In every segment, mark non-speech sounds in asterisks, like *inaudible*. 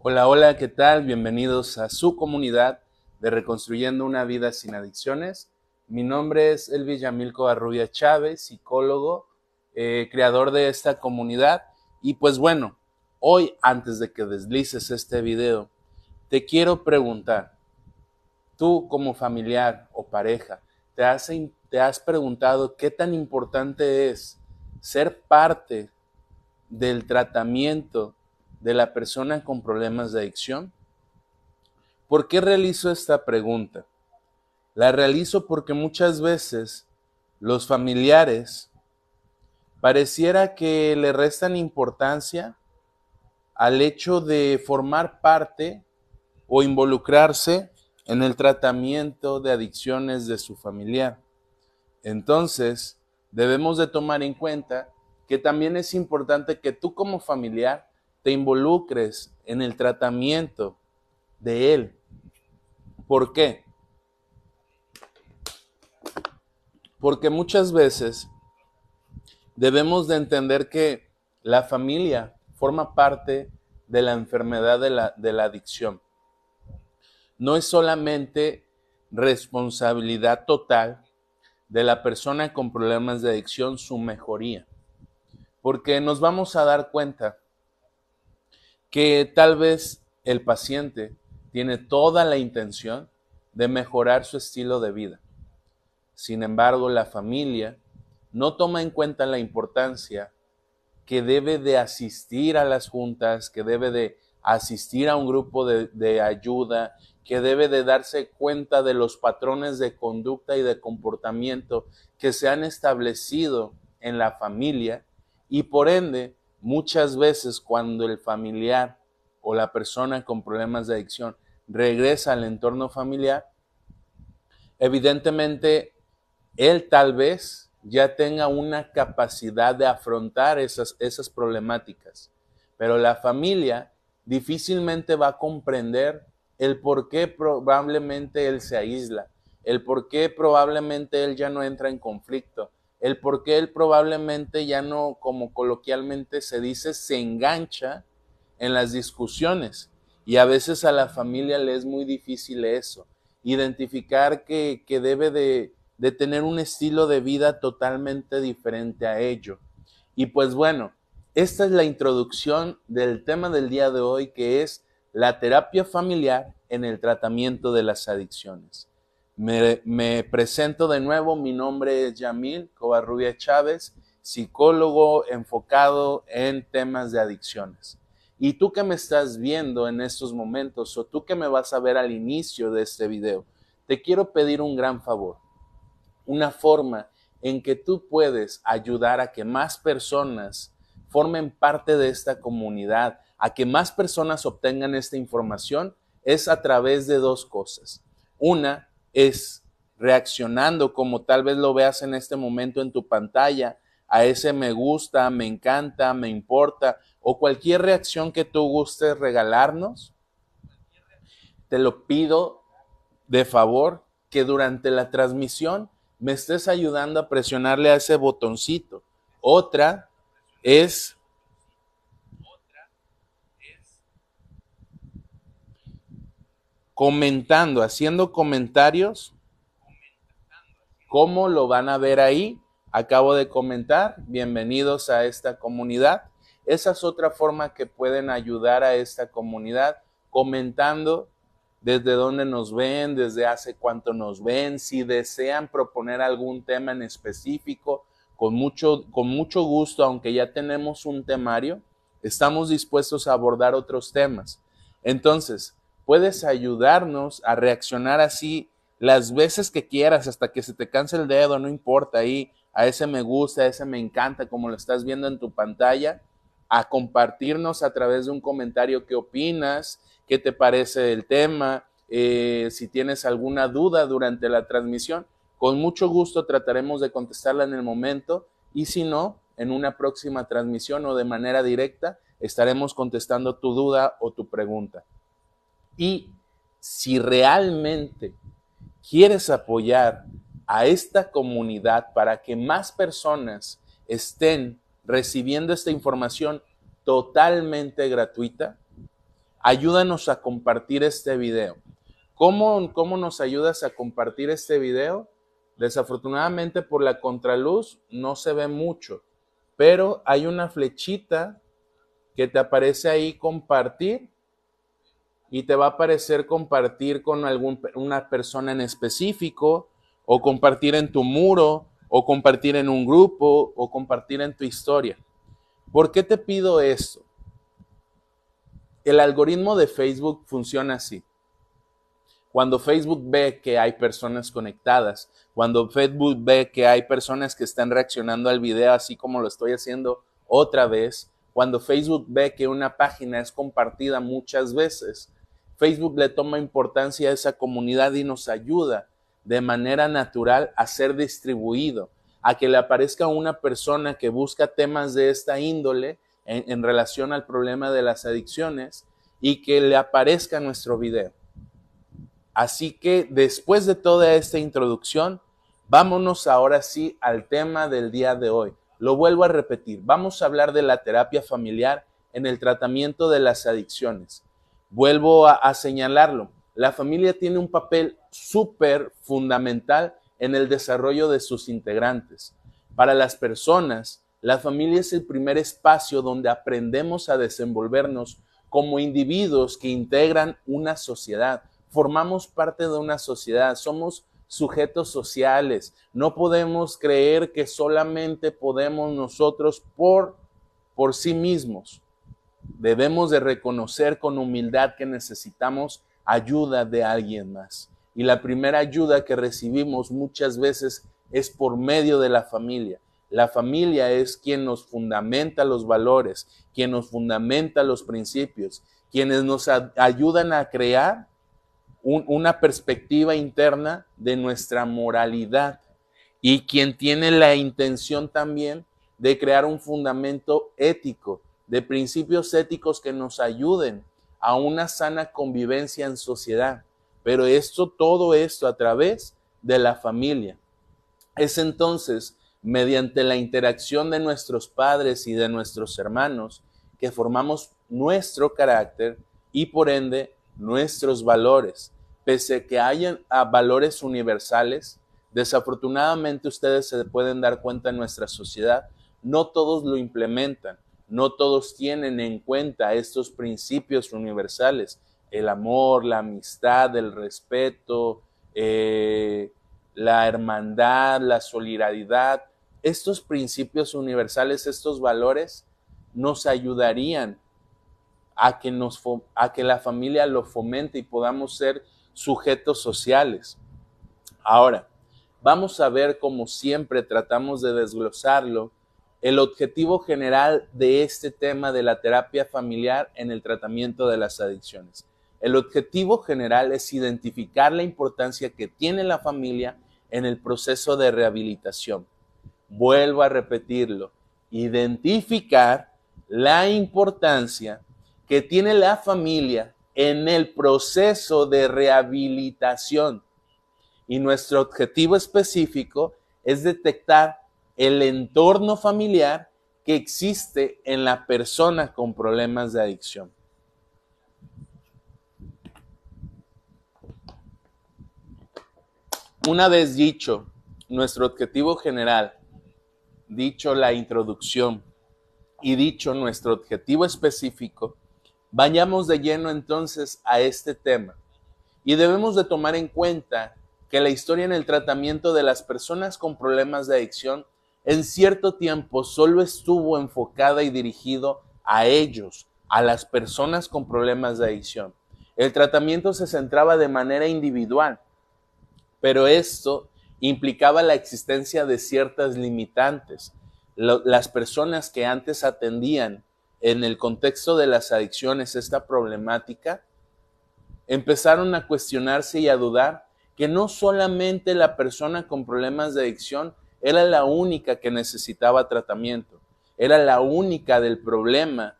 Hola, hola, ¿qué tal? Bienvenidos a su comunidad de Reconstruyendo una vida sin adicciones. Mi nombre es Elvis Yamilco Arrubia Chávez, psicólogo, eh, creador de esta comunidad. Y pues bueno, hoy antes de que deslices este video, te quiero preguntar, tú como familiar o pareja, ¿te has, te has preguntado qué tan importante es ser parte del tratamiento de la persona con problemas de adicción? ¿Por qué realizo esta pregunta? La realizo porque muchas veces los familiares pareciera que le restan importancia al hecho de formar parte o involucrarse en el tratamiento de adicciones de su familiar. Entonces, debemos de tomar en cuenta que también es importante que tú como familiar te involucres en el tratamiento de él. ¿Por qué? Porque muchas veces debemos de entender que la familia forma parte de la enfermedad de la, de la adicción. No es solamente responsabilidad total de la persona con problemas de adicción su mejoría, porque nos vamos a dar cuenta que tal vez el paciente tiene toda la intención de mejorar su estilo de vida. Sin embargo, la familia no toma en cuenta la importancia que debe de asistir a las juntas, que debe de asistir a un grupo de, ayuda, que debe de darse cuenta de los patrones de conducta y de comportamiento que se han establecido en la familia y por ende Muchas veces cuando el familiar o la persona con problemas de adicción regresa al entorno familiar, evidentemente él tal vez ya tenga una capacidad de afrontar esas, esas problemáticas, pero la familia difícilmente va a comprender el por qué probablemente él se aísla, el por qué probablemente él ya no entra en conflicto, el por qué él probablemente ya no, como coloquialmente se dice, se engancha en las discusiones. Y a veces a la familia le es muy difícil eso, identificar que, que debe de, de tener un estilo de vida totalmente diferente a ello. Y pues bueno, esta es la introducción del tema del día de hoy, que es la terapia familiar en el tratamiento de las adicciones. Me, presento de nuevo, mi nombre es Yamil Covarrubia Chávez, psicólogo enfocado en temas de adicciones. Y tú que me estás viendo en estos momentos o tú que me vas a ver al inicio de este video, te quiero pedir un gran favor, una forma en que tú puedes ayudar a que más personas formen parte de esta comunidad, a que más personas obtengan esta información, es a través de dos cosas. Una, es reaccionando como tal vez lo veas en este momento en tu pantalla, a ese me gusta, me encanta, me importa o cualquier reacción que tú gustes regalarnos, te lo pido de favor que durante la transmisión me estés ayudando a presionarle a ese botoncito. Otra es comentando, haciendo comentarios. ¿Cómo lo van a ver ahí? Acabo de comentar, bienvenidos a esta comunidad. Esa es otra forma que pueden ayudar a esta comunidad, comentando desde dónde nos ven, desde hace cuánto nos ven, si desean proponer algún tema en específico, con mucho, con mucho gusto, aunque ya tenemos un temario, estamos dispuestos a abordar otros temas. Entonces, puedes ayudarnos a reaccionar así las veces que quieras hasta que se te canse el dedo, no importa ahí, a ese me gusta, a ese me encanta, como lo estás viendo en tu pantalla, a compartirnos a través de un comentario qué opinas, qué te parece el tema, eh, si tienes alguna duda durante la transmisión, con mucho gusto trataremos de contestarla en el momento y si no, en una próxima transmisión o de manera directa estaremos contestando tu duda o tu pregunta. Y si realmente quieres apoyar a esta comunidad para que más personas estén recibiendo esta información totalmente gratuita, ayúdanos a compartir este video. ¿Cómo, ¿Cómo nos ayudas a compartir este video? Desafortunadamente por la contraluz no se ve mucho, pero hay una flechita que te aparece ahí compartir y te va a aparecer compartir con alguna persona en específico o compartir en tu muro o compartir en un grupo o compartir en tu historia. ¿Por qué te pido esto? El algoritmo de Facebook funciona así. Cuando Facebook ve que hay personas conectadas, cuando Facebook ve que hay personas que están reaccionando al video así como lo estoy haciendo otra vez, cuando Facebook ve que una página es compartida muchas veces, Facebook le toma importancia a esa comunidad y nos ayuda de manera natural a ser distribuido, a que le aparezca una persona que busca temas de esta índole en, relación al problema de las adicciones y que le aparezca nuestro video. Así que después de toda esta introducción, vámonos ahora sí al tema del día de hoy. Lo vuelvo a repetir, vamos a hablar de la terapia familiar en el tratamiento de las adicciones. Vuelvo a, señalarlo, la familia tiene un papel súper fundamental en el desarrollo de sus integrantes. Para las personas, la familia es el primer espacio donde aprendemos a desenvolvernos como individuos que integran una sociedad. Formamos parte de una sociedad, somos sujetos sociales. No podemos creer que solamente podemos nosotros por, por sí mismos. Debemos de reconocer con humildad que necesitamos ayuda de alguien más. Y la primera ayuda que recibimos muchas veces es por medio de la familia. La familia es quien nos fundamenta los valores, quien nos fundamenta los principios, quienes nos ayudan a crear una perspectiva interna de nuestra moralidad y quien tiene la intención también de crear un fundamento ético de principios éticos que nos ayuden a una sana convivencia en sociedad. Pero esto, todo esto a través de la familia. Es entonces mediante la interacción de nuestros padres y de nuestros hermanos que formamos nuestro carácter y por ende nuestros valores. Pese a que hayan valores universales, desafortunadamente ustedes se pueden dar cuenta en nuestra sociedad, no todos lo implementan no todos tienen en cuenta estos principios universales, el amor, la amistad, el respeto, eh, la hermandad, la solidaridad. Estos principios universales, estos valores, nos ayudarían a que, nos, a que la familia lo fomente y podamos ser sujetos sociales. Ahora, vamos a ver como siempre tratamos de desglosarlo el objetivo general de este tema de la terapia familiar en el tratamiento de las adicciones. El objetivo general es identificar la importancia que tiene la familia en el proceso de rehabilitación. Vuelvo a repetirlo, identificar la importancia que tiene la familia en el proceso de rehabilitación. Y nuestro objetivo específico es detectar el entorno familiar que existe en la persona con problemas de adicción. Una vez dicho nuestro objetivo general, dicho la introducción y dicho nuestro objetivo específico, vayamos de lleno entonces a este tema. Y debemos de tomar en cuenta que la historia en el tratamiento de las personas con problemas de adicción en cierto tiempo solo estuvo enfocada y dirigido a ellos, a las personas con problemas de adicción. El tratamiento se centraba de manera individual, pero esto implicaba la existencia de ciertas limitantes. las personas que antes atendían en el contexto de las adicciones esta problemática, empezaron a cuestionarse y a dudar que no solamente la persona con problemas de adicción era la única que necesitaba tratamiento, era la única del problema,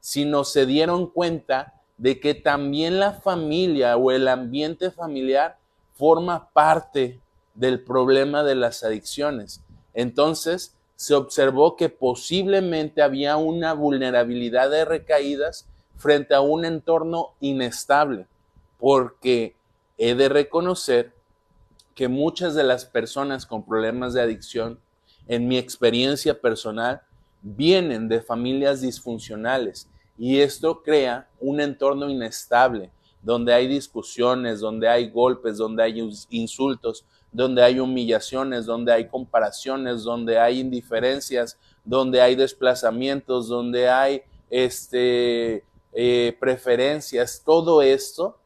sino se dieron cuenta de que también la familia o el ambiente familiar forma parte del problema de las adicciones. Entonces se observó que posiblemente había una vulnerabilidad de recaídas frente a un entorno inestable, porque he de reconocer que muchas de las personas con problemas de adicción, en mi experiencia personal, vienen de familias disfuncionales. Y esto crea un entorno inestable, donde hay discusiones, donde hay golpes, donde hay insultos, donde hay humillaciones, donde hay comparaciones, donde hay indiferencias, donde hay desplazamientos, donde hay este, eh, preferencias, todo esto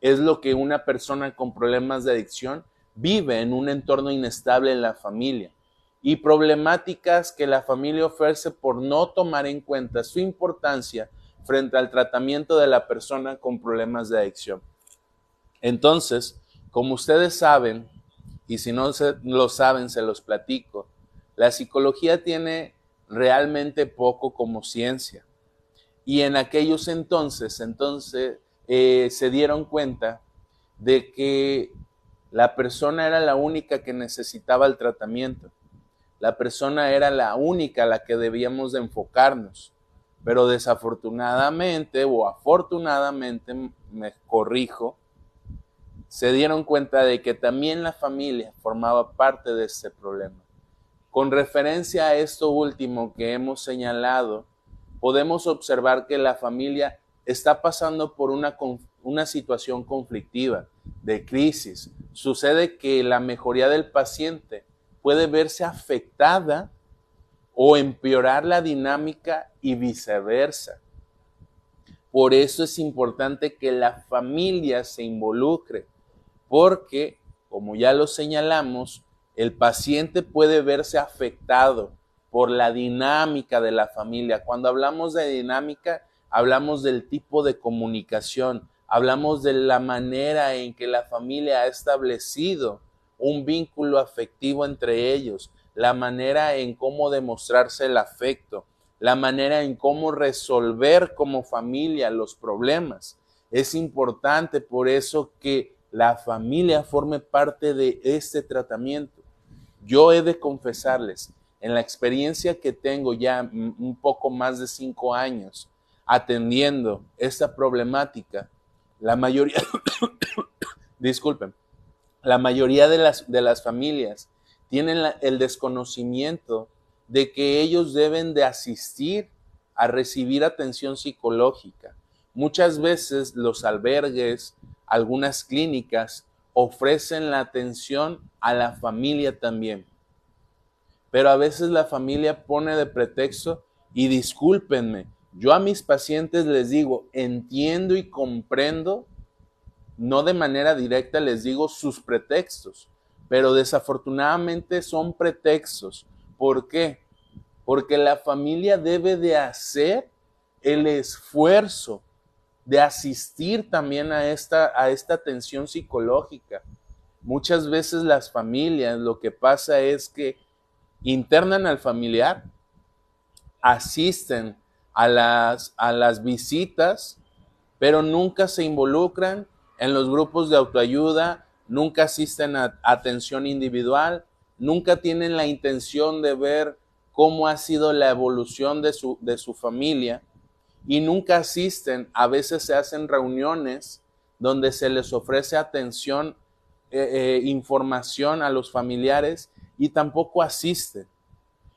es lo que una persona con problemas de adicción vive en un entorno inestable en la familia y problemáticas que la familia ofrece por no tomar en cuenta su importancia frente al tratamiento de la persona con problemas de adicción. Entonces, como ustedes saben, y si no lo saben, se los platico, la psicología tiene realmente poco como ciencia. Y en aquellos entonces, entonces eh, se dieron cuenta de que la persona era la única que necesitaba el tratamiento. La persona era la única a la que debíamos de enfocarnos. Pero desafortunadamente o afortunadamente, me corrijo, se dieron cuenta de que también la familia formaba parte de ese problema. Con referencia a esto último que hemos señalado, podemos observar que la familia está pasando por una, una situación conflictiva, de crisis. Sucede que la mejoría del paciente puede verse afectada o empeorar la dinámica y viceversa. Por eso es importante que la familia se involucre, porque, como ya lo señalamos, el paciente puede verse afectado por la dinámica de la familia. Cuando hablamos de dinámica, hablamos del tipo de comunicación, hablamos de la manera en que la familia ha establecido un vínculo afectivo entre ellos, la manera en cómo demostrarse el afecto, la manera en cómo resolver como familia los problemas. Es importante por eso que la familia forme parte de este tratamiento. Yo he de confesarles, en la experiencia que tengo ya un poco más de cinco años atendiendo esta problemática, la mayoría, *coughs* disculpen, la mayoría de las, de las familias tienen el desconocimiento de que ellos deben de asistir a recibir atención psicológica. Muchas veces los albergues, algunas clínicas ofrecen la atención a la familia también. Pero a veces la familia pone de pretexto y discúlpenme, yo a mis pacientes les digo, entiendo y comprendo no de manera directa les digo sus pretextos, pero desafortunadamente son pretextos. ¿Por qué? Porque la familia debe de hacer el esfuerzo de asistir también a esta, a esta atención psicológica. Muchas veces las familias lo que pasa es que internan al familiar, asisten a las, a las visitas, pero nunca se involucran en los grupos de autoayuda, nunca asisten a atención individual, nunca tienen la intención de ver cómo ha sido la evolución de su, de su familia y nunca asisten, a veces se hacen reuniones donde se les ofrece atención, eh, eh, información a los familiares y tampoco asisten.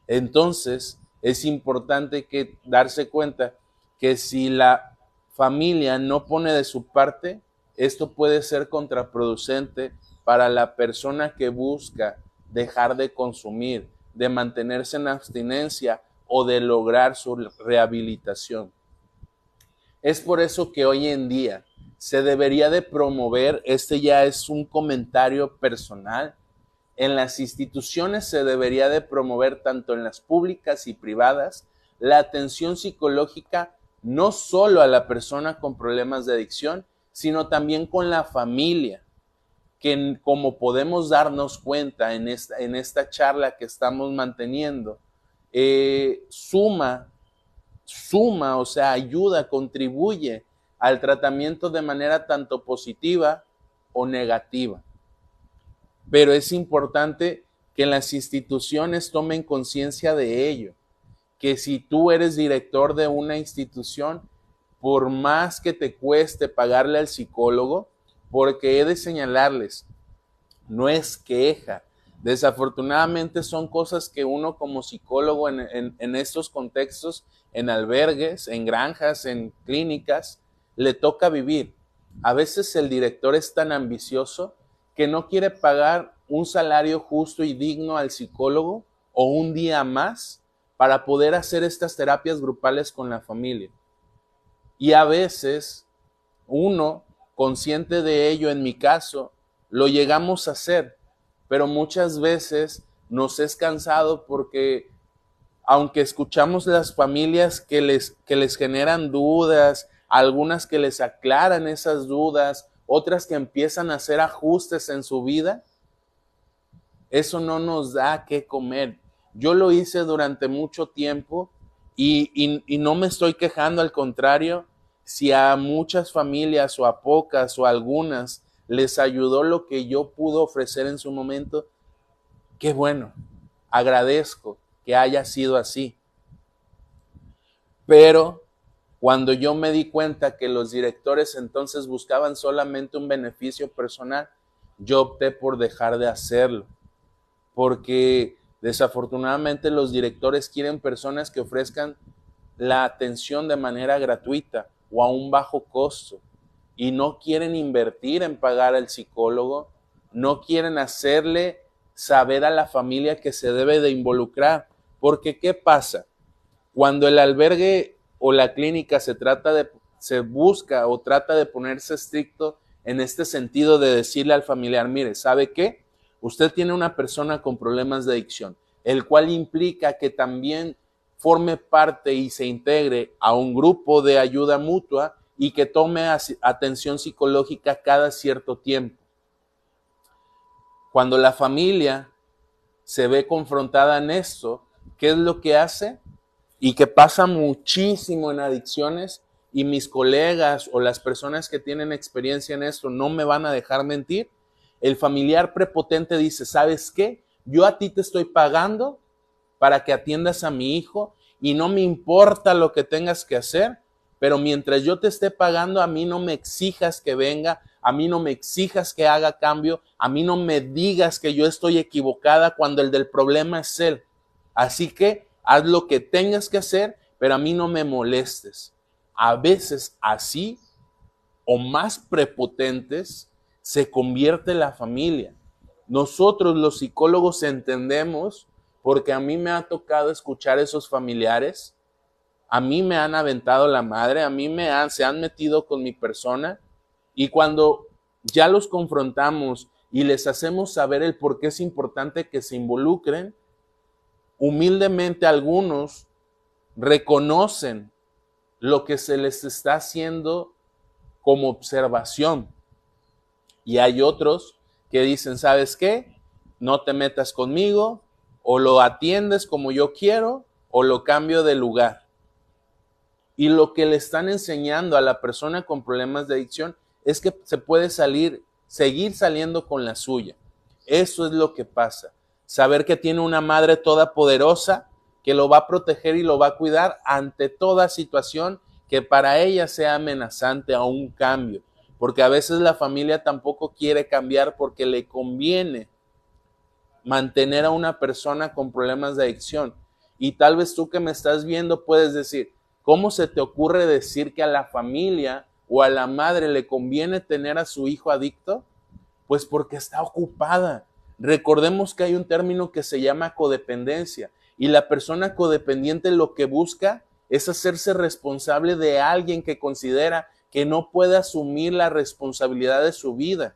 Entonces, es importante que darse cuenta que si la familia no pone de su parte, esto puede ser contraproducente para la persona que busca dejar de consumir, de mantenerse en abstinencia o de lograr su rehabilitación. Es por eso que hoy en día se debería de promover, este ya es un comentario personal, en las instituciones se debería de promover tanto en las públicas y privadas la atención psicológica no solo a la persona con problemas de adicción, sino también con la familia, que como podemos darnos cuenta en esta, en esta charla que estamos manteniendo, eh, suma, suma, o sea, ayuda, contribuye al tratamiento de manera tanto positiva o negativa. Pero es importante que las instituciones tomen conciencia de ello, que si tú eres director de una institución, por más que te cueste pagarle al psicólogo, porque he de señalarles, no es queja. Desafortunadamente son cosas que uno como psicólogo en, estos contextos, en albergues, en granjas, en clínicas, le toca vivir. A veces el director es tan ambicioso que no quiere pagar un salario justo y digno al psicólogo o un día más para poder hacer estas terapias grupales con la familia. Y a veces uno, consciente de ello, en mi caso, lo llegamos a hacer, pero muchas veces nos es cansado porque aunque escuchamos las familias que les, que les generan dudas, algunas que les aclaran esas dudas, otras que empiezan a hacer ajustes en su vida, eso no nos da que comer. Yo lo hice durante mucho tiempo y, y, no me estoy quejando, al contrario, si a muchas familias o a pocas o a algunas les ayudó lo que yo pude ofrecer en su momento, qué bueno, agradezco que haya sido así. Pero cuando yo me di cuenta que los directores entonces buscaban solamente un beneficio personal, yo opté por dejar de hacerlo, porque desafortunadamente los directores quieren personas que ofrezcan la atención de manera gratuita o a un bajo costo y no quieren invertir en pagar al psicólogo, no quieren hacerle saber a la familia que se debe de involucrar, porque ¿qué pasa? Cuando el albergue o la clínica se trata de, se busca o trata de ponerse estricto en este sentido de decirle al familiar, mire, ¿sabe qué? Usted tiene una persona con problemas de adicción, el cual implica que también forme parte y se integre a un grupo de ayuda mutua y que tome atención psicológica cada cierto tiempo. Cuando la familia se ve confrontada en esto, ¿qué es lo que hace? Y que pasa muchísimo en adicciones y mis colegas o las personas que tienen experiencia en esto no me van a dejar mentir, el familiar prepotente dice, ¿sabes qué? Yo a ti te estoy pagando para que atiendas a mi hijo y no me importa lo que tengas que hacer, pero mientras yo te esté pagando, a mí no me exijas que venga, a mí no me exijas que haga cambio, a mí no me digas que yo estoy equivocada cuando el del problema es él. Así que haz lo que tengas que hacer, pero a mí no me molestes. A veces así o más prepotentes se convierte la familia. Nosotros los psicólogos entendemos porque a mí me ha tocado escuchar esos familiares, a mí me han aventado la madre, a mí me han, se han metido con mi persona y cuando ya los confrontamos y les hacemos saber el por qué es importante que se involucren, humildemente algunos reconocen lo que se les está haciendo como observación. Y hay otros que dicen, ¿sabes qué? No te metas conmigo, o lo atiendes como yo quiero, o lo cambio de lugar. Y lo que le están enseñando a la persona con problemas de adicción es que se puede salir, seguir saliendo con la suya. Eso es lo que pasa saber que tiene una madre toda poderosa que lo va a proteger y lo va a cuidar ante toda situación que para ella sea amenazante a un cambio, porque a veces la familia tampoco quiere cambiar porque le conviene mantener a una persona con problemas de adicción. Y tal vez tú que me estás viendo puedes decir, ¿cómo se te ocurre decir que a la familia o a la madre le conviene tener a su hijo adicto? Pues porque está ocupada, Recordemos que hay un término que se llama codependencia y la persona codependiente lo que busca es hacerse responsable de alguien que considera que no puede asumir la responsabilidad de su vida.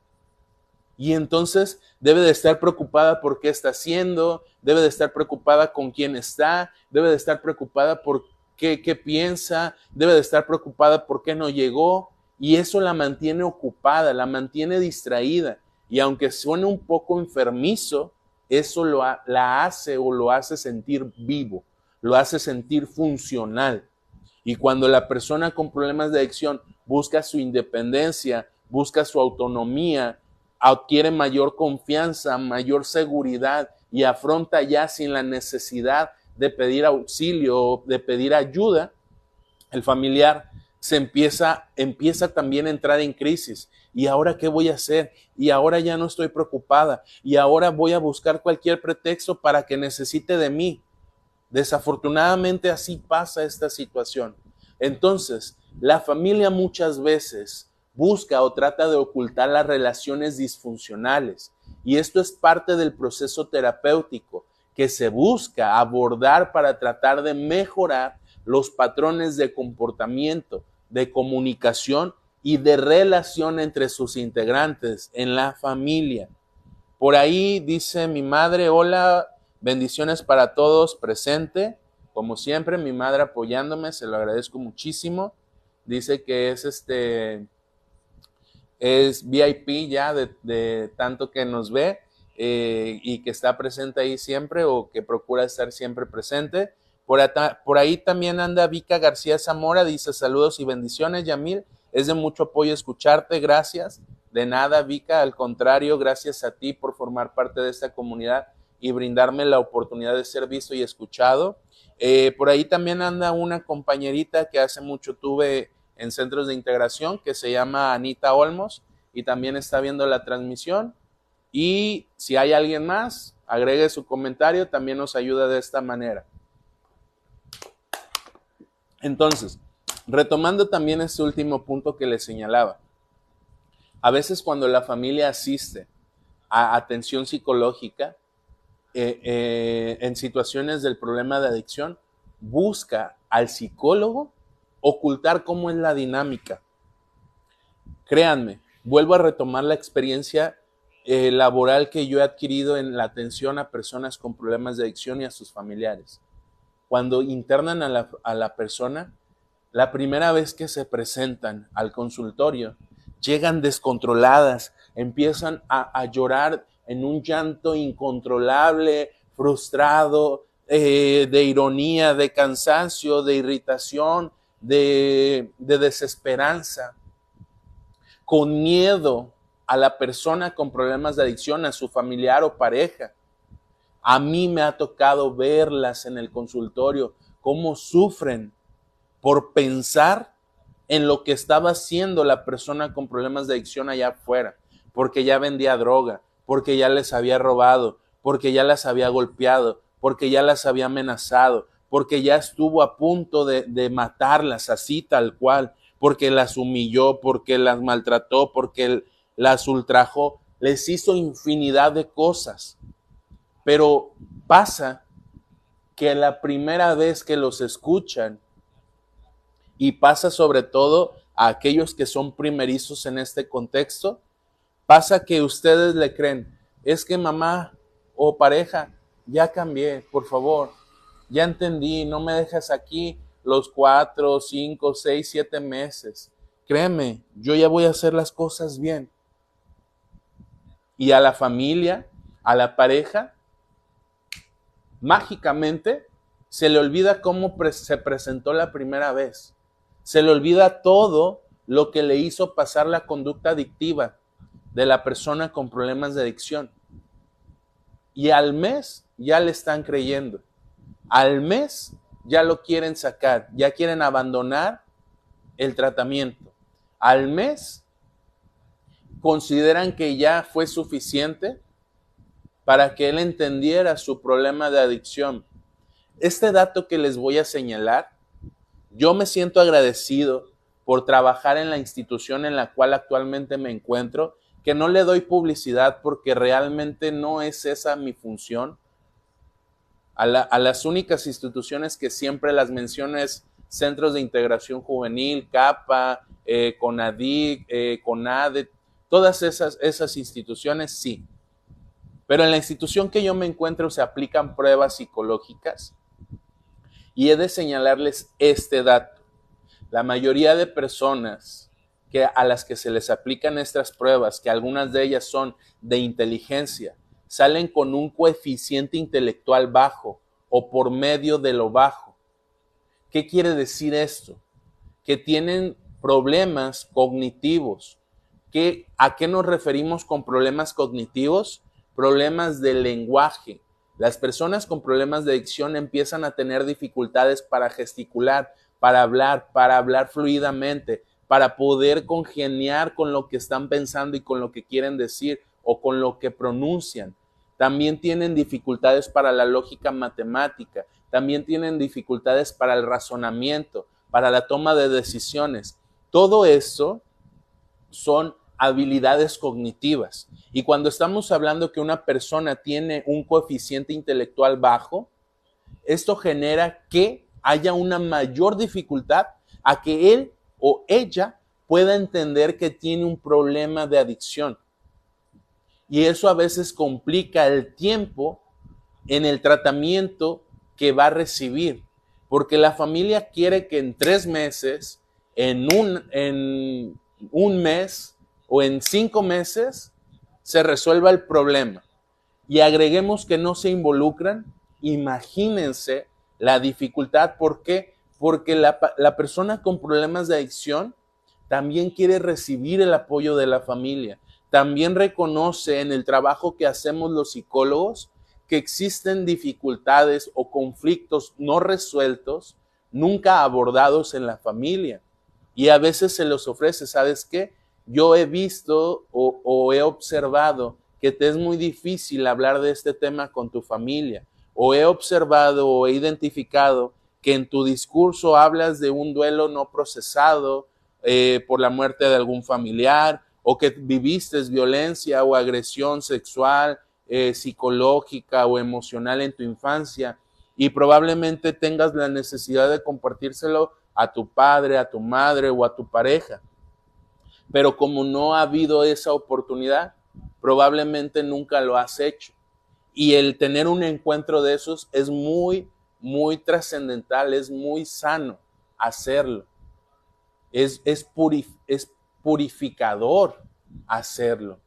Y entonces debe de estar preocupada por qué está haciendo, debe de estar preocupada con quién está, debe de estar preocupada por qué, piensa, debe de estar preocupada por qué no llegó. Y eso la mantiene ocupada, la mantiene distraída. Y aunque suene un poco enfermizo, eso lo la hace o lo hace sentir vivo, lo hace sentir funcional. Y cuando la persona con problemas de adicción busca su independencia, busca su autonomía, adquiere mayor confianza, mayor seguridad y afronta ya sin la necesidad de pedir auxilio, de pedir ayuda, el familiar se empieza, empieza también a entrar en crisis. ¿Y ahora qué voy a hacer? Y ahora ya no estoy preocupada. Y ahora voy a buscar cualquier pretexto para que necesite de mí. Desafortunadamente así pasa esta situación. Entonces, la familia muchas veces busca o trata de ocultar las relaciones disfuncionales. Y esto es parte del proceso terapéutico que se busca abordar para tratar de mejorar los patrones de comportamiento, de comunicación y de relación entre sus integrantes en la familia. Por ahí dice mi madre, hola, bendiciones para todos, presente. Como siempre, mi madre apoyándome, se lo agradezco muchísimo. Dice que es este, es VIP ya de, tanto que nos ve eh, y que está presente ahí siempre o que procura estar siempre presente. Por, ahí también anda Vika García Zamora, dice saludos y bendiciones, Yamil. Es de mucho apoyo escucharte, gracias. De nada, Vika, al contrario, gracias a ti por formar parte de esta comunidad y brindarme la oportunidad de ser visto y escuchado. Eh, por ahí también anda una compañerita que hace mucho tuve en centros de integración que se llama Anita Olmos y también está viendo la transmisión. Y si hay alguien más, agregue su comentario, también nos ayuda de esta manera. Entonces, retomando también este último punto que le señalaba, a veces cuando la familia asiste a atención psicológica eh, eh, en situaciones del problema de adicción, busca al psicólogo ocultar cómo es la dinámica. Créanme, vuelvo a retomar la experiencia eh, laboral que yo he adquirido en la atención a personas con problemas de adicción y a sus familiares cuando internan a la, persona, la primera vez que se presentan al consultorio, llegan descontroladas, empiezan a, llorar en un llanto incontrolable, frustrado, eh, de ironía, de cansancio, de irritación, de, de desesperanza, con miedo a la persona con problemas de adicción, a su familiar o pareja. A mí me ha tocado verlas en el consultorio, cómo sufren por pensar en lo que estaba haciendo la persona con problemas de adicción allá afuera, porque ya vendía droga, porque ya les había robado, porque ya las había golpeado, porque ya las había amenazado, porque ya estuvo a punto de, de matarlas así tal cual, porque las humilló, porque las maltrató, porque las ultrajó, les hizo infinidad de cosas. Pero pasa que la primera vez que los escuchan, y pasa sobre todo a aquellos que son primerizos en este contexto, pasa que ustedes le creen, es que mamá o pareja, ya cambié, por favor, ya entendí, no me dejas aquí los cuatro, cinco, seis, siete meses. Créeme, yo ya voy a hacer las cosas bien. Y a la familia, a la pareja, mágicamente se le olvida cómo se presentó la primera vez. Se le olvida todo lo que le hizo pasar la conducta adictiva de la persona con problemas de adicción. Y al mes ya le están creyendo. Al mes ya lo quieren sacar, ya quieren abandonar el tratamiento. Al mes consideran que ya fue suficiente para que él entendiera su problema de adicción. Este dato que les voy a señalar, yo me siento agradecido por trabajar en la institución en la cual actualmente me encuentro, que no le doy publicidad porque realmente no es esa mi función. A, las únicas instituciones que siempre las menciono es Centros de Integración Juvenil, CAPA, eh, CONADIC, eh, CONADE, todas esas, esas instituciones sí pero en la institución que yo me encuentro se aplican pruebas psicológicas y he de señalarles este dato. La mayoría de personas que a las que se les aplican estas pruebas, que algunas de ellas son de inteligencia, salen con un coeficiente intelectual bajo o por medio de lo bajo. ¿Qué quiere decir esto? Que tienen problemas cognitivos. ¿Qué, ¿A qué nos referimos con problemas cognitivos? problemas de lenguaje. Las personas con problemas de adicción empiezan a tener dificultades para gesticular, para hablar, para hablar fluidamente, para poder congeniar con lo que están pensando y con lo que quieren decir o con lo que pronuncian. También tienen dificultades para la lógica matemática, también tienen dificultades para el razonamiento, para la toma de decisiones. Todo eso son habilidades cognitivas. Y cuando estamos hablando que una persona tiene un coeficiente intelectual bajo, esto genera que haya una mayor dificultad a que él o ella pueda entender que tiene un problema de adicción. Y eso a veces complica el tiempo en el tratamiento que va a recibir, porque la familia quiere que en tres meses, en un, en un mes o en cinco meses, se resuelva el problema. Y agreguemos que no se involucran, imagínense la dificultad. ¿Por qué? Porque la, la persona con problemas de adicción también quiere recibir el apoyo de la familia. También reconoce en el trabajo que hacemos los psicólogos que existen dificultades o conflictos no resueltos, nunca abordados en la familia. Y a veces se los ofrece, ¿sabes qué? Yo he visto o, he observado que te es muy difícil hablar de este tema con tu familia o he observado o he identificado que en tu discurso hablas de un duelo no procesado eh, por la muerte de algún familiar o que viviste violencia o agresión sexual, eh, psicológica o emocional en tu infancia y probablemente tengas la necesidad de compartírselo a tu padre, a tu madre o a tu pareja. Pero como no ha habido esa oportunidad, probablemente nunca lo has hecho. Y el tener un encuentro de esos es muy, muy trascendental, es muy sano hacerlo. Es, es, es purificador hacerlo.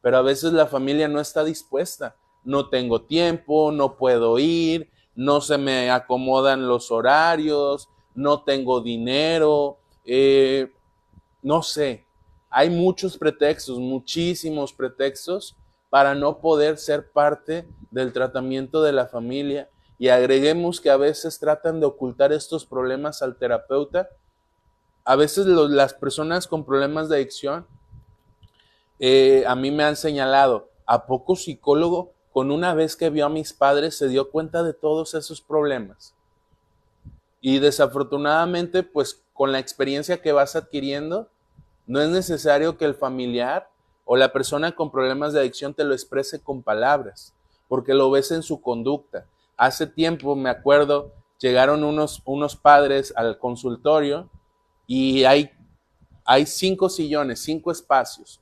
Pero a veces la familia no está dispuesta. No tengo tiempo, no puedo ir, no se me acomodan los horarios, no tengo dinero, eh, no sé. Hay muchos pretextos, muchísimos pretextos para no poder ser parte del tratamiento de la familia y agreguemos que a veces tratan de ocultar estos problemas al terapeuta. A veces las personas con problemas de adicción, eh, a mí me han señalado, ¿a poco psicólogo con una vez que vio a mis padres se dio cuenta de todos esos problemas? Y desafortunadamente, pues con la experiencia que vas adquiriendo, no es necesario que el familiar o la persona con problemas de adicción te lo exprese con palabras, porque lo ves en su conducta. Hace tiempo, me acuerdo, llegaron unos, unos padres al consultorio y hay, hay cinco sillones, cinco espacios.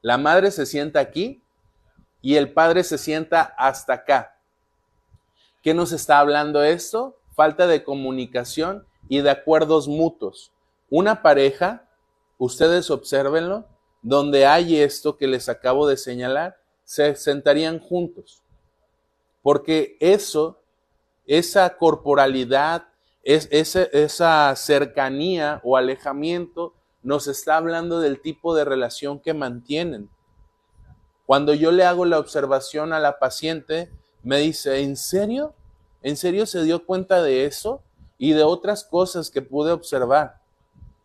La madre se sienta aquí y el padre se sienta hasta acá. ¿Qué nos está hablando esto? Falta de comunicación y de acuerdos mutuos. Una pareja, ustedes observenlo, donde hay esto que les acabo de señalar, se sentarían juntos. Porque eso, esa corporalidad, es, esa cercanía o alejamiento nos está hablando del tipo de relación que mantienen. Cuando yo le hago la observación a la paciente, me dice, ¿en serio? ¿En serio se dio cuenta de eso? Y de otras cosas que pude observar.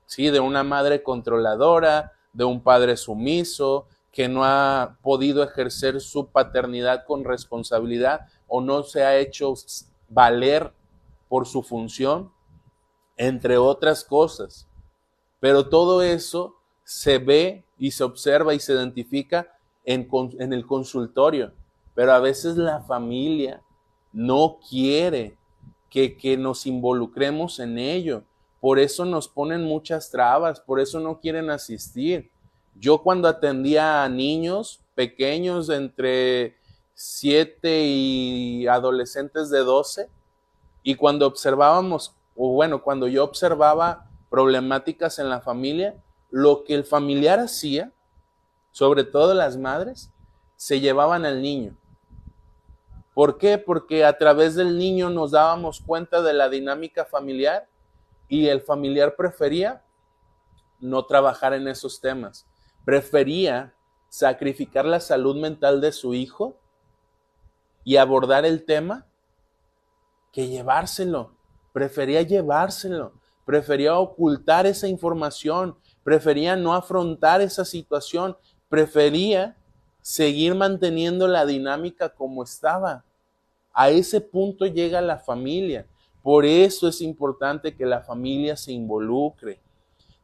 Sí, de una madre controladora, de un padre sumiso, que no ha podido ejercer su paternidad con responsabilidad o no se ha hecho valer por su función, entre otras cosas. Pero todo eso se ve y se observa y se identifica en, el consultorio. Pero a veces la familia no quiere que, que nos involucremos en ello. Por eso nos ponen muchas trabas, por eso no quieren asistir. Yo cuando atendía a niños pequeños entre 7 y adolescentes de 12, y cuando observábamos, o bueno, cuando yo observaba problemáticas en la familia, lo que el familiar hacía, sobre todo las madres, se llevaban al niño. ¿Por qué? Porque a través del niño nos dábamos cuenta de la dinámica familiar y el familiar prefería no trabajar en esos temas. Prefería sacrificar la salud mental de su hijo y abordar el tema que llevárselo. Prefería llevárselo. prefería ocultar esa información, prefería no afrontar esa situación, prefería seguir manteniendo la dinámica como estaba. A ese punto llega la familia. Por eso es importante que la familia se involucre.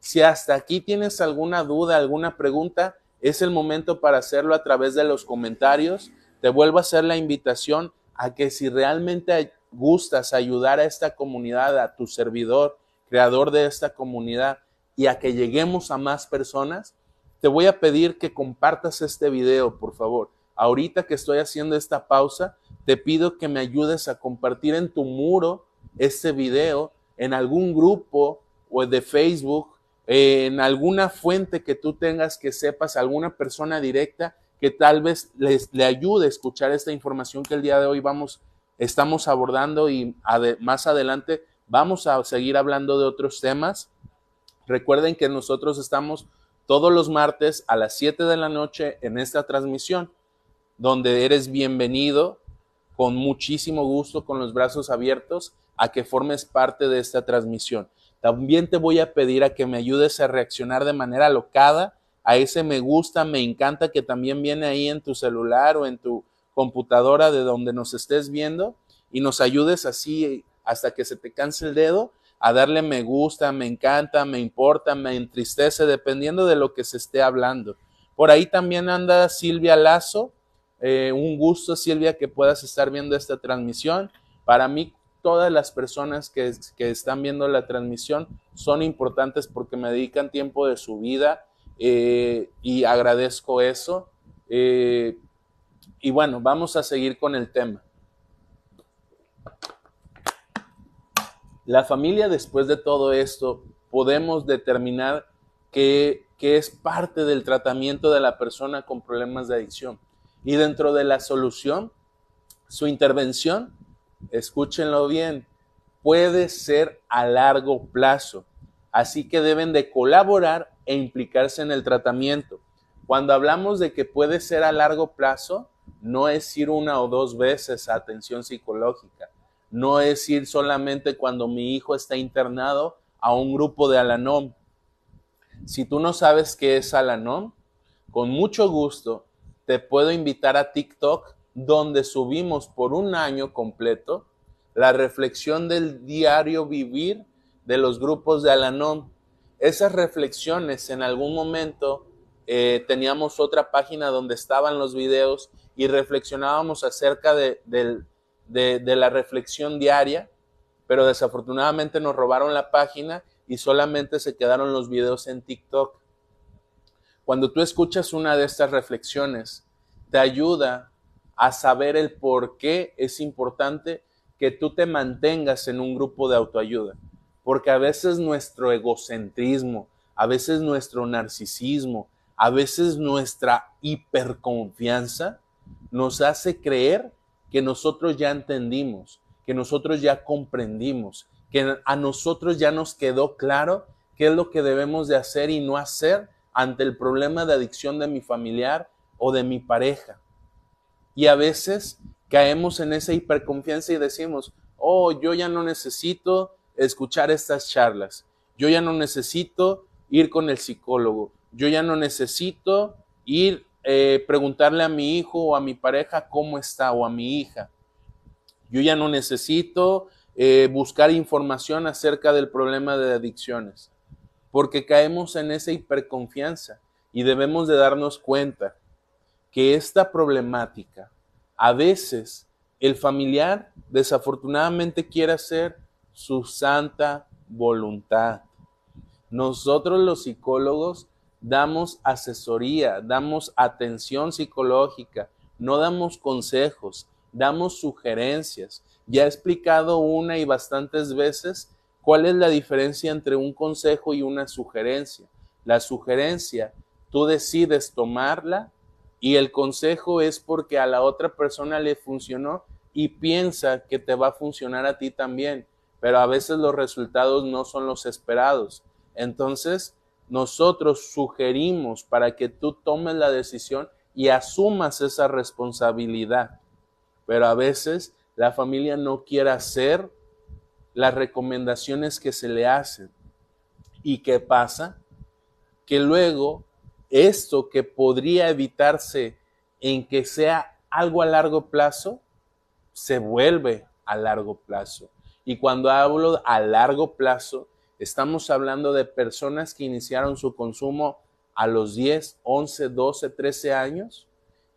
Si hasta aquí tienes alguna duda, alguna pregunta, es el momento para hacerlo a través de los comentarios. Te vuelvo a hacer la invitación a que si realmente gustas ayudar a esta comunidad, a tu servidor, creador de esta comunidad, y a que lleguemos a más personas, te voy a pedir que compartas este video, por favor. Ahorita que estoy haciendo esta pausa, te pido que me ayudes a compartir en tu muro este video, en algún grupo o de Facebook, en alguna fuente que tú tengas que sepas, alguna persona directa que tal vez les, le ayude a escuchar esta información que el día de hoy vamos, estamos abordando y más adelante vamos a seguir hablando de otros temas. Recuerden que nosotros estamos todos los martes a las 7 de la noche en esta transmisión, donde eres bienvenido con muchísimo gusto, con los brazos abiertos, a que formes parte de esta transmisión. También te voy a pedir a que me ayudes a reaccionar de manera locada a ese me gusta, me encanta que también viene ahí en tu celular o en tu computadora de donde nos estés viendo y nos ayudes así hasta que se te canse el dedo a darle me gusta, me encanta, me importa, me entristece, dependiendo de lo que se esté hablando. Por ahí también anda Silvia Lazo. Eh, un gusto, Silvia, que puedas estar viendo esta transmisión. Para mí, todas las personas que, están viendo la transmisión son importantes porque me dedican tiempo de su vida eh, y agradezco eso. Eh, y bueno, vamos a seguir con el tema. La familia, después de todo esto, podemos determinar que, es parte del tratamiento de la persona con problemas de adicción. Y dentro de la solución, su intervención, escúchenlo bien, puede ser a largo plazo. Así que deben de colaborar e implicarse en el tratamiento. Cuando hablamos de que puede ser a largo plazo, no es ir una o dos veces a atención psicológica no es ir solamente cuando mi hijo está internado a un grupo de Alanom. Si tú no sabes qué es Alanom, con mucho gusto te puedo invitar a TikTok donde subimos por un año completo la reflexión del diario vivir de los grupos de Alanom. Esas reflexiones en algún momento eh, teníamos otra página donde estaban los videos y reflexionábamos acerca de, del, de, la reflexión diaria, pero desafortunadamente nos robaron la página y solamente se quedaron los videos en TikTok. Cuando tú escuchas una de estas reflexiones, te ayuda a saber el por qué es importante que tú te mantengas en un grupo de autoayuda. Porque a veces nuestro egocentrismo, a veces nuestro narcisismo, a veces nuestra hiperconfianza nos hace creer que nosotros ya entendimos, que nosotros ya comprendimos, que a nosotros ya nos quedó claro qué es lo que debemos de hacer y no hacer ante el problema de adicción de mi familiar o de mi pareja. Y a veces caemos en esa hiperconfianza y decimos, oh, yo ya no necesito escuchar estas charlas, yo ya no necesito ir con el psicólogo, yo ya no necesito ir eh, preguntarle a mi hijo o a mi pareja cómo está o a mi hija. Yo ya no necesito eh, buscar información acerca del problema de adicciones, porque caemos en esa hiperconfianza y debemos de darnos cuenta que esta problemática, a veces el familiar desafortunadamente quiere hacer su santa voluntad. Nosotros los psicólogos damos asesoría, damos atención psicológica, no damos consejos, damos sugerencias. Ya he explicado una y bastantes veces cuál es la diferencia entre un consejo y una sugerencia. La sugerencia, tú decides tomarla y el consejo es porque a la otra persona le funcionó y piensa que te va a funcionar a ti también, pero a veces los resultados no son los esperados. Entonces, nosotros sugerimos para que tú tomes la decisión y asumas esa responsabilidad. Pero a veces la familia no quiere hacer las recomendaciones que se le hacen. ¿Y qué pasa? Que luego esto que podría evitarse en que sea algo a largo plazo, se vuelve a largo plazo. Y cuando hablo a largo plazo, estamos hablando de personas que iniciaron su consumo a los 10, 11, 12, 13 años,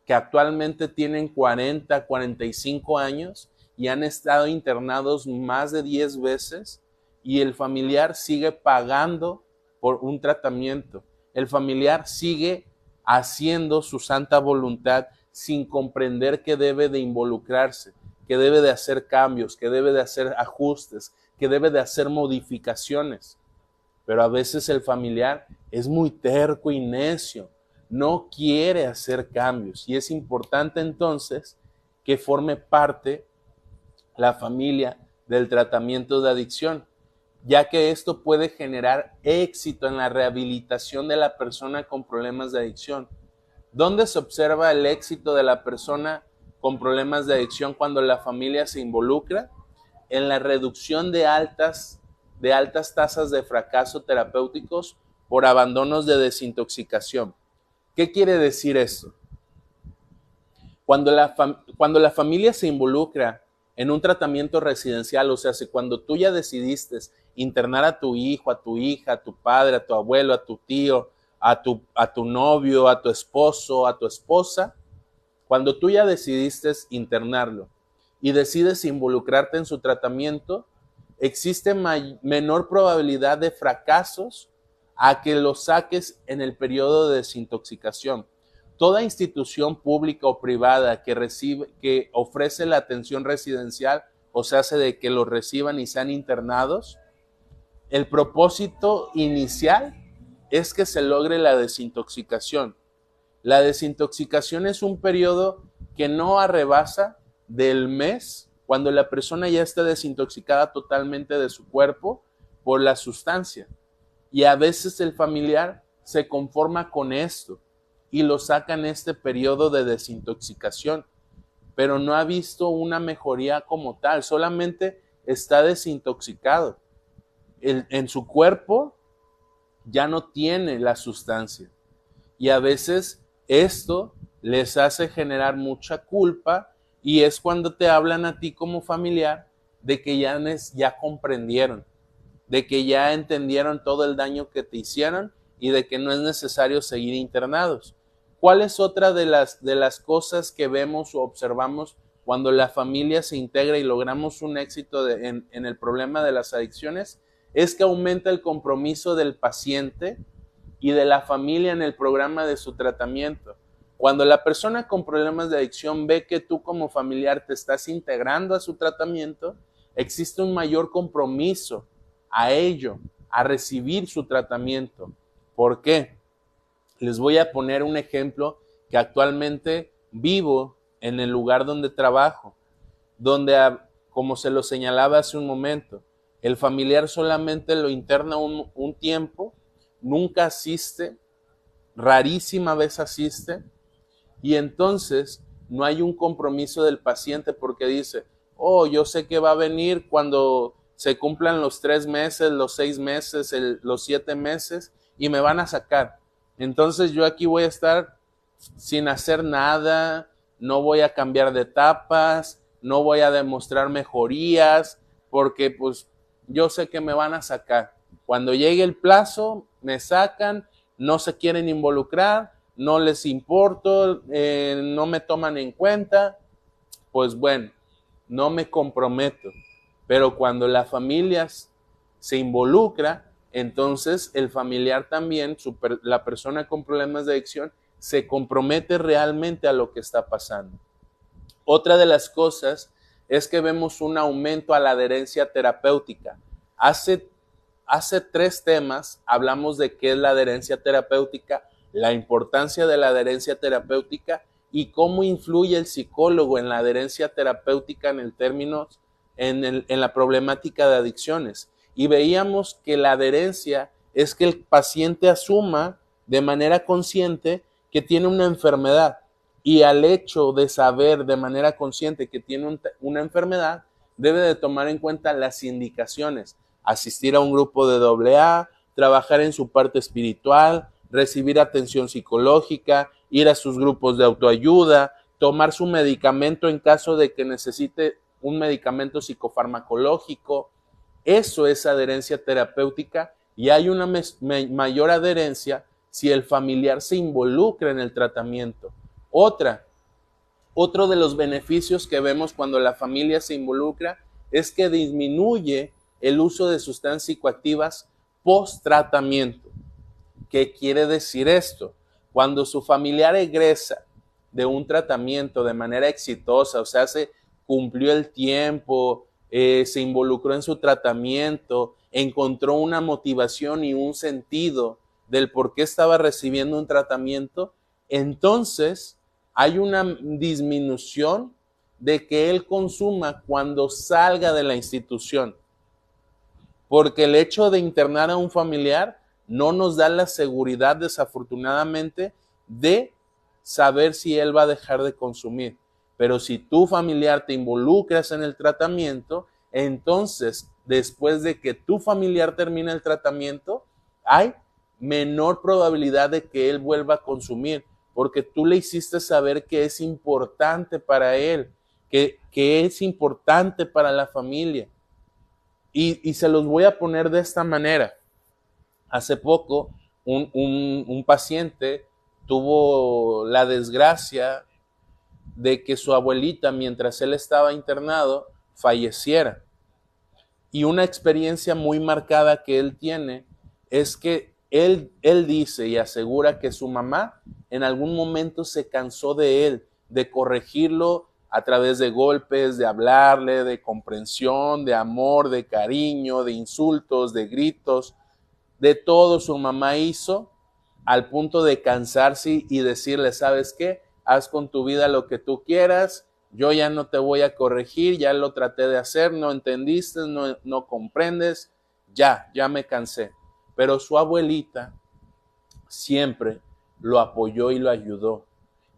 que actualmente tienen 40, 45 años y han estado internados más de 10 veces y el familiar sigue pagando por un tratamiento. El familiar sigue haciendo su santa voluntad sin comprender que debe de involucrarse, que debe de hacer cambios, que debe de hacer ajustes, que debe de hacer modificaciones. Pero a veces el familiar es muy terco y necio, no quiere hacer cambios y es importante entonces que forme parte la familia del tratamiento de adicción ya que esto puede generar éxito en la rehabilitación de la persona con problemas de adicción. ¿Dónde se observa el éxito de la persona con problemas de adicción cuando la familia se involucra? En la reducción de altas, de altas tasas de fracaso terapéuticos por abandonos de desintoxicación. ¿Qué quiere decir esto? Cuando la, cuando la familia se involucra en un tratamiento residencial, o sea, si cuando tú ya decidiste internar a tu hijo, a tu hija, a tu padre, a tu abuelo, a tu tío, a tu, a tu novio, a tu esposo, a tu esposa, cuando tú ya decidiste internarlo y decides involucrarte en su tratamiento, existe menor probabilidad de fracasos a que lo saques en el periodo de desintoxicación. Toda institución pública o privada que recibe, que ofrece la atención residencial o se hace de que los reciban y sean internados, el propósito inicial es que se logre la desintoxicación. La desintoxicación es un periodo que no arrebasa del mes cuando la persona ya está desintoxicada totalmente de su cuerpo por la sustancia. Y a veces el familiar se conforma con esto y lo saca en este periodo de desintoxicación, pero no ha visto una mejoría como tal, solamente está desintoxicado en su cuerpo ya no tiene la sustancia. Y a veces esto les hace generar mucha culpa y es cuando te hablan a ti como familiar de que ya, ya comprendieron, de que ya entendieron todo el daño que te hicieron y de que no es necesario seguir internados. ¿Cuál es otra de las, de las cosas que vemos o observamos cuando la familia se integra y logramos un éxito en, en el problema de las adicciones? es que aumenta el compromiso del paciente y de la familia en el programa de su tratamiento. Cuando la persona con problemas de adicción ve que tú como familiar te estás integrando a su tratamiento, existe un mayor compromiso a ello, a recibir su tratamiento. ¿Por qué? Les voy a poner un ejemplo que actualmente vivo en el lugar donde trabajo, donde, ah, como se lo señalaba hace un momento, el familiar solamente lo interna un, tiempo, nunca asiste, rarísima vez asiste, y entonces no hay un compromiso del paciente porque dice, oh, yo sé que va a venir cuando se cumplan los tres meses, los seis meses, los siete meses, y me van a sacar. Entonces yo aquí voy a estar sin hacer nada, no voy a cambiar de etapas, no voy a demostrar mejorías, porque pues yo sé que me van a sacar. Cuando llegue el plazo, me sacan, no se quieren involucrar, no les importo, eh, no me toman en cuenta, pues bueno, no me comprometo. Pero cuando la familia se involucra, entonces el familiar también, la persona con problemas de adicción, se compromete realmente a lo que está pasando. Otra de las cosas es que vemos un aumento a la adherencia terapéutica. Hace, hace tres temas hablamos de qué es la adherencia terapéutica, la importancia de la adherencia terapéutica y cómo influye el psicólogo en la adherencia terapéutica en el término, en, en la problemática de adicciones. Y veíamos que la adherencia es que el paciente asuma de manera consciente que tiene una enfermedad y al hecho de saber de manera consciente que tiene una enfermedad, debe de tomar en cuenta las indicaciones, asistir a un grupo de AA, trabajar en su parte espiritual, recibir atención psicológica, ir a sus grupos de autoayuda, tomar su medicamento en caso de que necesite un medicamento psicofarmacológico. Eso es adherencia terapéutica y hay una mayor adherencia si el familiar se involucra en el tratamiento. Otra, otro de los beneficios que vemos cuando la familia se involucra es que disminuye el uso de sustancias psicoactivas post tratamiento. ¿Qué quiere decir esto? Cuando su familiar egresa de un tratamiento de manera exitosa, o sea, se cumplió el tiempo, eh, se involucró en su tratamiento, encontró una motivación y un sentido del por qué estaba recibiendo un tratamiento, entonces hay una disminución de que él consuma cuando salga de la institución. Porque el hecho de internar a un familiar no nos da la seguridad, desafortunadamente, de saber si él va a dejar de consumir. Pero si tu familiar te involucras en el tratamiento, entonces después de que tu familiar termine el tratamiento, hay menor probabilidad de que él vuelva a consumir, porque tú le hiciste saber que es importante para él, que, es importante para la familia. Y, y, se los voy a poner de esta manera. Hace poco, un, un paciente tuvo la desgracia de que su abuelita, mientras él estaba internado, falleciera. Y una experiencia muy marcada que él tiene es que él, él dice y asegura que su mamá en algún momento se cansó de él, de corregirlo a través de golpes, de hablarle, de comprensión, de amor, de cariño, de insultos, de gritos, de todo su mamá hizo al punto de cansarse y decirle, ¿sabes qué? Haz con tu vida lo que tú quieras, yo ya no te voy a corregir, ya lo traté de hacer, no entendiste, no, no comprendes, ya, ya me cansé. Pero su abuelita siempre lo apoyó y lo ayudó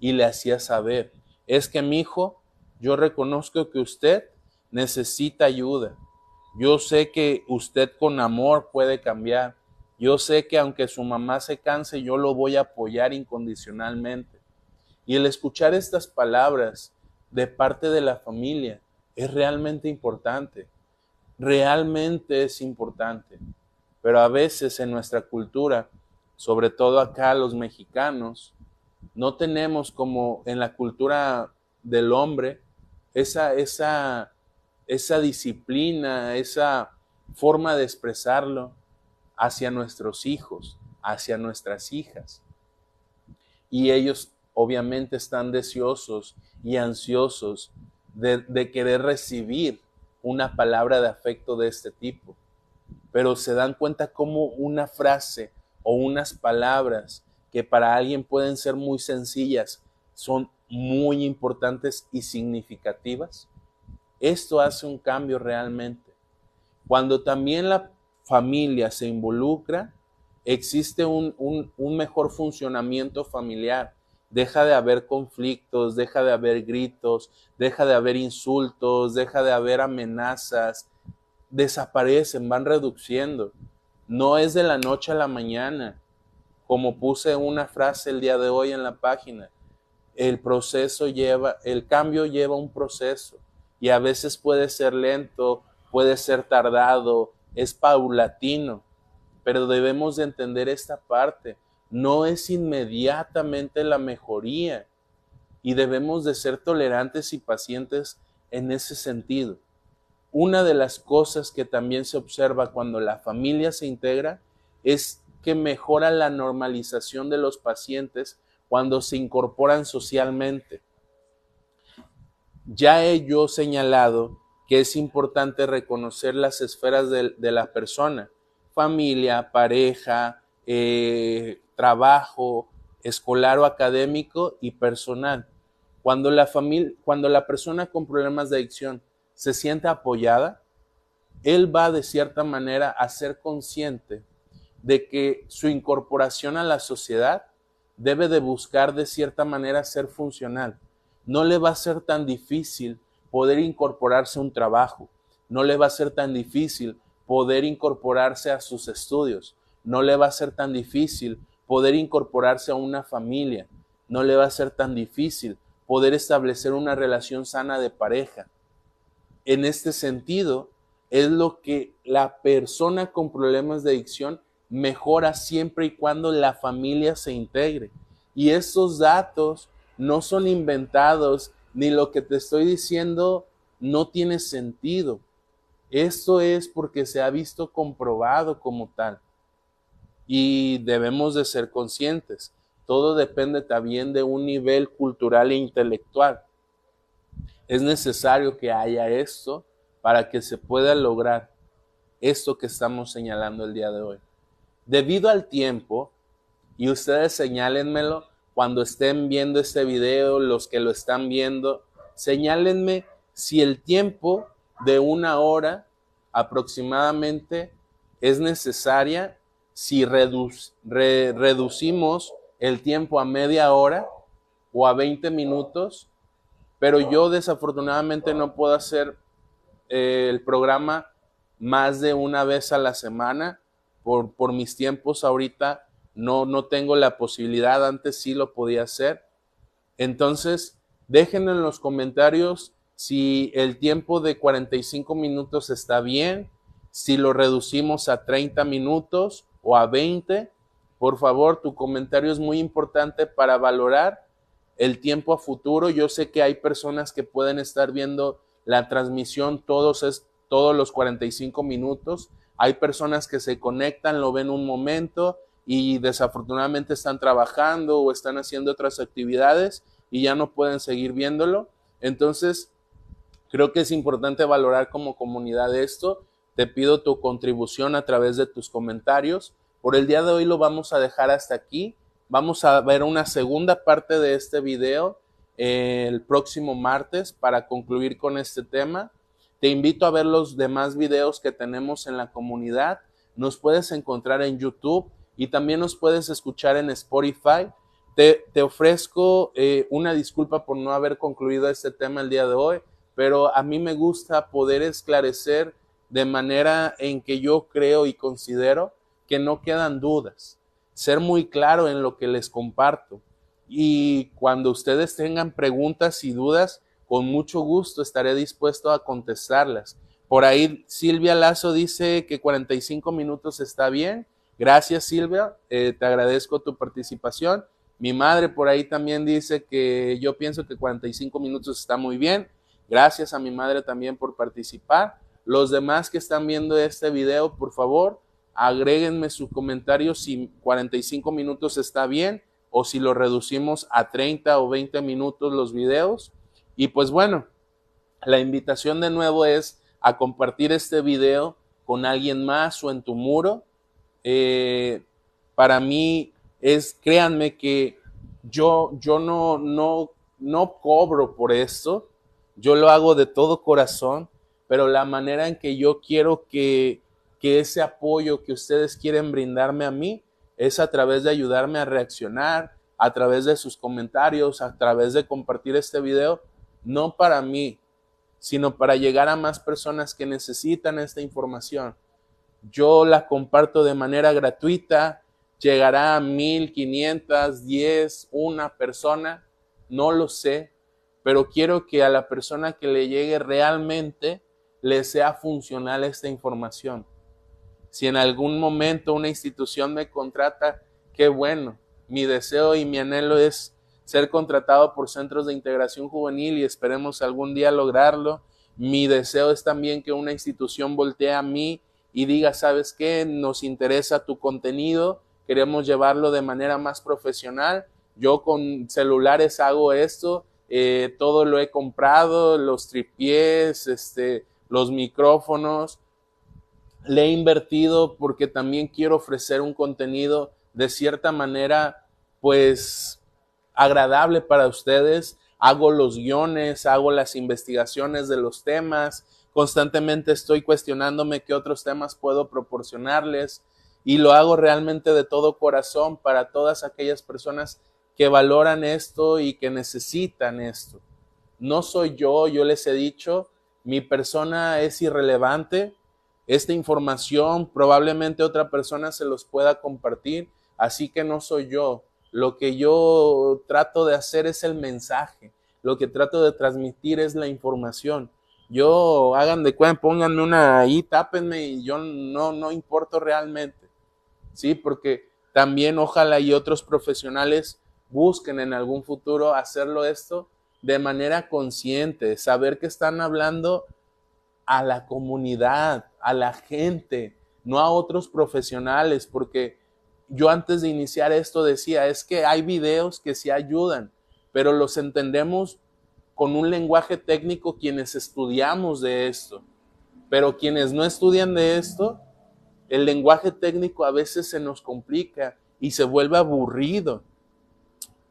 y le hacía saber, es que mi hijo, yo reconozco que usted necesita ayuda. Yo sé que usted con amor puede cambiar. Yo sé que aunque su mamá se canse, yo lo voy a apoyar incondicionalmente. Y el escuchar estas palabras de parte de la familia es realmente importante. Realmente es importante. Pero a veces en nuestra cultura, sobre todo acá los mexicanos, no tenemos como en la cultura del hombre esa, esa, esa disciplina, esa forma de expresarlo hacia nuestros hijos, hacia nuestras hijas. Y ellos obviamente están deseosos y ansiosos de, querer recibir una palabra de afecto de este tipo pero se dan cuenta cómo una frase o unas palabras que para alguien pueden ser muy sencillas son muy importantes y significativas. Esto hace un cambio realmente. Cuando también la familia se involucra, existe un mejor funcionamiento familiar. Deja de haber conflictos, deja de haber gritos, deja de haber insultos, deja de haber amenazas, desaparecen, van reduciendo. No es de la noche a la mañana, como puse una frase el día de hoy en la página. El proceso lleva, el cambio lleva un proceso y a veces puede ser lento, puede ser tardado, es paulatino, pero debemos de entender esta parte. No es inmediatamente la mejoría y debemos de ser tolerantes y pacientes en ese sentido. Una de las cosas que también se observa cuando la familia se integra es que mejora la normalización de los pacientes cuando se incorporan socialmente. Ya he yo señalado que es importante reconocer las esferas de, la persona, familia, pareja, eh, trabajo, escolar o académico y personal. Cuando la, familia, cuando la persona con problemas de adicción se siente apoyada, él va de cierta manera a ser consciente de que su incorporación a la sociedad debe de buscar de cierta manera ser funcional. No le va a ser tan difícil poder incorporarse a un trabajo, no le va a ser tan difícil poder incorporarse a sus estudios, no le va a ser tan difícil poder incorporarse a una familia, no le va a ser tan difícil poder establecer una relación sana de pareja. En este sentido, es lo que la persona con problemas de adicción mejora siempre y cuando la familia se integre. Y esos datos no son inventados, ni lo que te estoy diciendo no tiene sentido. Esto es porque se ha visto comprobado como tal. Y debemos de ser conscientes. Todo depende también de un nivel cultural e intelectual. Es necesario que haya esto para que se pueda lograr esto que estamos señalando el día de hoy. Debido al tiempo, y ustedes señálenmelo cuando estén viendo este video, los que lo están viendo, señálenme si el tiempo de una hora aproximadamente es necesaria si reducimos el tiempo a media hora o a 20 minutos, pero yo desafortunadamente no puedo hacer eh, el programa más de una vez a la semana por, por mis tiempos ahorita no, no tengo la posibilidad, antes sí lo podía hacer. Entonces, dejen en los comentarios si el tiempo de 45 minutos está bien, si lo reducimos a 30 minutos o a 20. Por favor, tu comentario es muy importante para valorar el tiempo a futuro. Yo sé que hay personas que pueden estar viendo la transmisión todos, es, todos los 45 minutos. Hay personas que se conectan, lo ven un momento y desafortunadamente están trabajando o están haciendo otras actividades y ya no pueden seguir viéndolo. Entonces, creo que es importante valorar como comunidad esto. Te pido tu contribución a través de tus comentarios. Por el día de hoy lo vamos a dejar hasta aquí. Vamos a ver una segunda parte de este video el próximo martes para concluir con este tema. Te invito a ver los demás videos que tenemos en la comunidad. Nos puedes encontrar en YouTube y también nos puedes escuchar en Spotify. Te, ofrezco eh, una disculpa por no haber concluido este tema el día de hoy, pero a mí me gusta poder esclarecer de manera en que yo creo y considero que no quedan dudas, ser muy claro en lo que les comparto. Y cuando ustedes tengan preguntas y dudas, con mucho gusto estaré dispuesto a contestarlas. Por ahí Silvia Lazo dice que 45 minutos está bien. Gracias Silvia, eh, te agradezco tu participación. Mi madre por ahí también dice que yo pienso que 45 minutos está muy bien. Gracias a mi madre también por participar. Los demás que están viendo este video, por favor, agréguenme su comentario si 45 minutos está bien o si lo reducimos a 30 o 20 minutos los videos. Y pues bueno, la invitación de nuevo es a compartir este video con alguien más o en tu muro. Eh, para mí es, créanme que yo, yo no, no, no cobro por esto, yo lo hago de todo corazón, pero la manera en que yo quiero que, que ese apoyo que ustedes quieren brindarme a mí es a través de ayudarme a reaccionar, a través de sus comentarios, a través de compartir este video, no para mí, sino para llegar a más personas que necesitan esta información. Yo la comparto de manera gratuita, llegará a mil, quinientas, diez, una persona, no lo sé, pero quiero que a la persona que le llegue realmente le sea funcional esta información. Si en algún momento una institución me contrata, qué bueno. Mi deseo y mi anhelo es ser contratado por centros de integración juvenil y esperemos algún día lograrlo. Mi deseo es también que una institución voltee a mí y diga, ¿sabes qué? Nos interesa tu contenido, queremos llevarlo de manera más profesional. Yo con celulares hago esto, eh, todo lo he comprado, los tripiés, este, los micrófonos. Le he invertido porque también quiero ofrecer un contenido de cierta manera, pues, agradable para ustedes. Hago los guiones, hago las investigaciones de los temas, Constantemente estoy cuestionándome qué otros temas puedo proporcionarles y lo hago realmente de todo corazón para todas aquellas personas que valoran esto y que necesitan esto. No soy yo, yo les he dicho, mi persona es irrelevante, esta información, probablemente otra persona se los pueda compartir, así que no soy yo. Lo que yo trato de hacer es el mensaje, lo que trato de transmitir es la información. Yo hagan de cuenta, pónganme una ahí, tápenme y yo no, no importo realmente. Sí, porque también ojalá y otros profesionales busquen en algún futuro hacerlo esto de manera consciente, saber que están hablando a la comunidad, a la gente, no a otros profesionales, porque yo antes de iniciar esto decía, es que hay videos que sí ayudan, pero los entendemos con un lenguaje técnico quienes estudiamos de esto. Pero quienes no estudian de esto, el lenguaje técnico a veces se nos complica y se vuelve aburrido.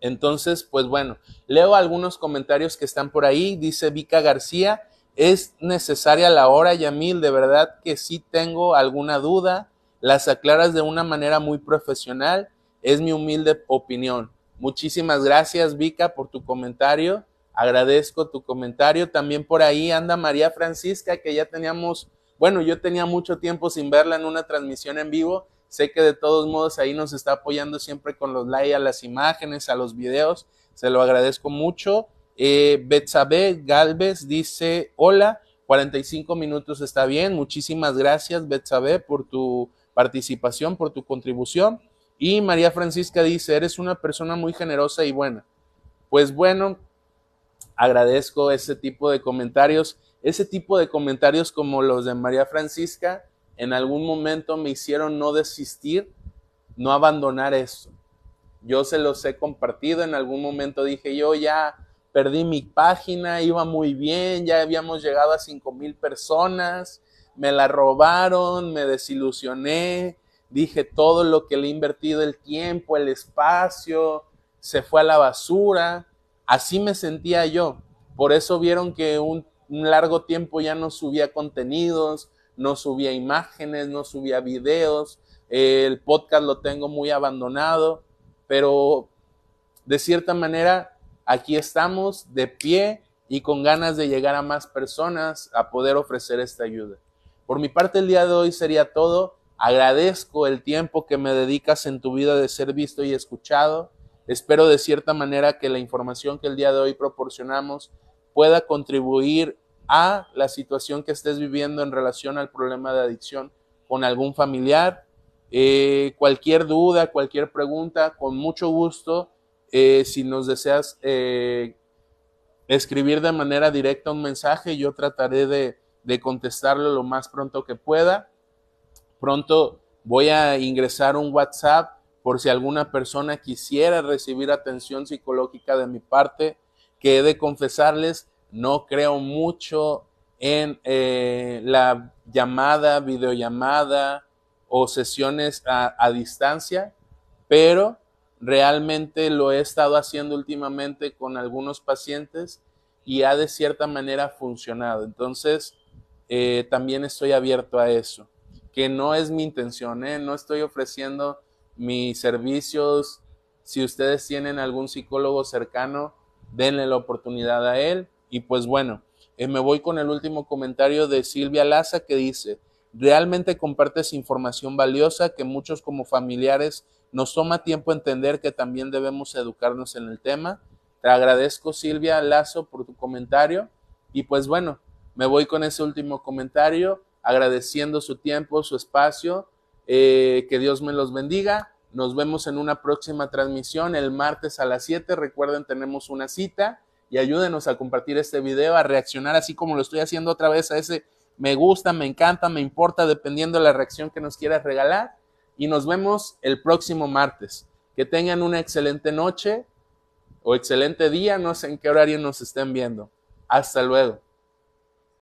Entonces, pues bueno, leo algunos comentarios que están por ahí. Dice Vika García, es necesaria la hora, Yamil, de verdad que sí tengo alguna duda. Las aclaras de una manera muy profesional. Es mi humilde opinión. Muchísimas gracias, Vika, por tu comentario. Agradezco tu comentario. También por ahí anda María Francisca, que ya teníamos, bueno, yo tenía mucho tiempo sin verla en una transmisión en vivo Sé que de todos modos ahí nos está apoyando siempre con los likes a las imágenes, a los videos. Se lo agradezco mucho. Eh, Betsabe Galvez dice, hola, 45 minutos está bien. Muchísimas gracias, Betsabe, por tu participación, por tu contribución. Y María Francisca dice, eres una persona muy generosa y buena. Pues bueno, agradezco ese tipo de comentarios. Ese tipo de comentarios como los de María Francisca en algún momento me hicieron no desistir, no abandonar eso. Yo se los he compartido, en algún momento dije yo ya perdí mi página, iba muy bien, ya habíamos llegado a cinco mil personas, me la robaron, me desilusioné, dije todo lo que le he invertido el tiempo, el espacio, se fue a la basura, así me sentía yo. Por eso vieron que un largo tiempo ya no subía contenidos, no subía imágenes, no subía videos, el podcast lo tengo muy abandonado, pero de cierta manera aquí estamos de pie y con ganas de llegar a más personas a poder ofrecer esta ayuda. Por mi parte el día de hoy sería todo. Agradezco el tiempo que me dedicas en tu vida de ser visto y escuchado. Espero de cierta manera que la información que el día de hoy proporcionamos pueda contribuir a la situación que estés viviendo en relación al problema de adicción con algún familiar. Eh, cualquier duda, cualquier pregunta, con mucho gusto, eh, si nos deseas eh, escribir de manera directa un mensaje, yo trataré de, de contestarlo lo más pronto que pueda. Pronto voy a ingresar un WhatsApp por si alguna persona quisiera recibir atención psicológica de mi parte, que he de confesarles no creo mucho en eh, la llamada, videollamada o sesiones a, distancia, pero realmente lo he estado haciendo últimamente con algunos pacientes y ha de cierta manera funcionado. Entonces, eh, también estoy abierto a eso, que no es mi intención, ¿eh? no estoy ofreciendo mis servicios. Si ustedes tienen algún psicólogo cercano, denle la oportunidad a él. Y pues bueno, eh, me voy con el último comentario de Silvia Laza que dice, realmente compartes información valiosa que muchos como familiares nos toma tiempo entender que también debemos educarnos en el tema. Te agradezco Silvia Lazo por tu comentario y pues bueno, me voy con ese último comentario agradeciendo su tiempo, su espacio, eh, que Dios me los bendiga. Nos vemos en una próxima transmisión el martes a las 7. Recuerden, tenemos una cita y ayúdenos a compartir este video, a reaccionar así como lo estoy haciendo otra vez a ese me gusta, me encanta, me importa, dependiendo de la reacción que nos quieras regalar. Y nos vemos el próximo martes. Que tengan una excelente noche o excelente día, no sé en qué horario nos estén viendo. Hasta luego.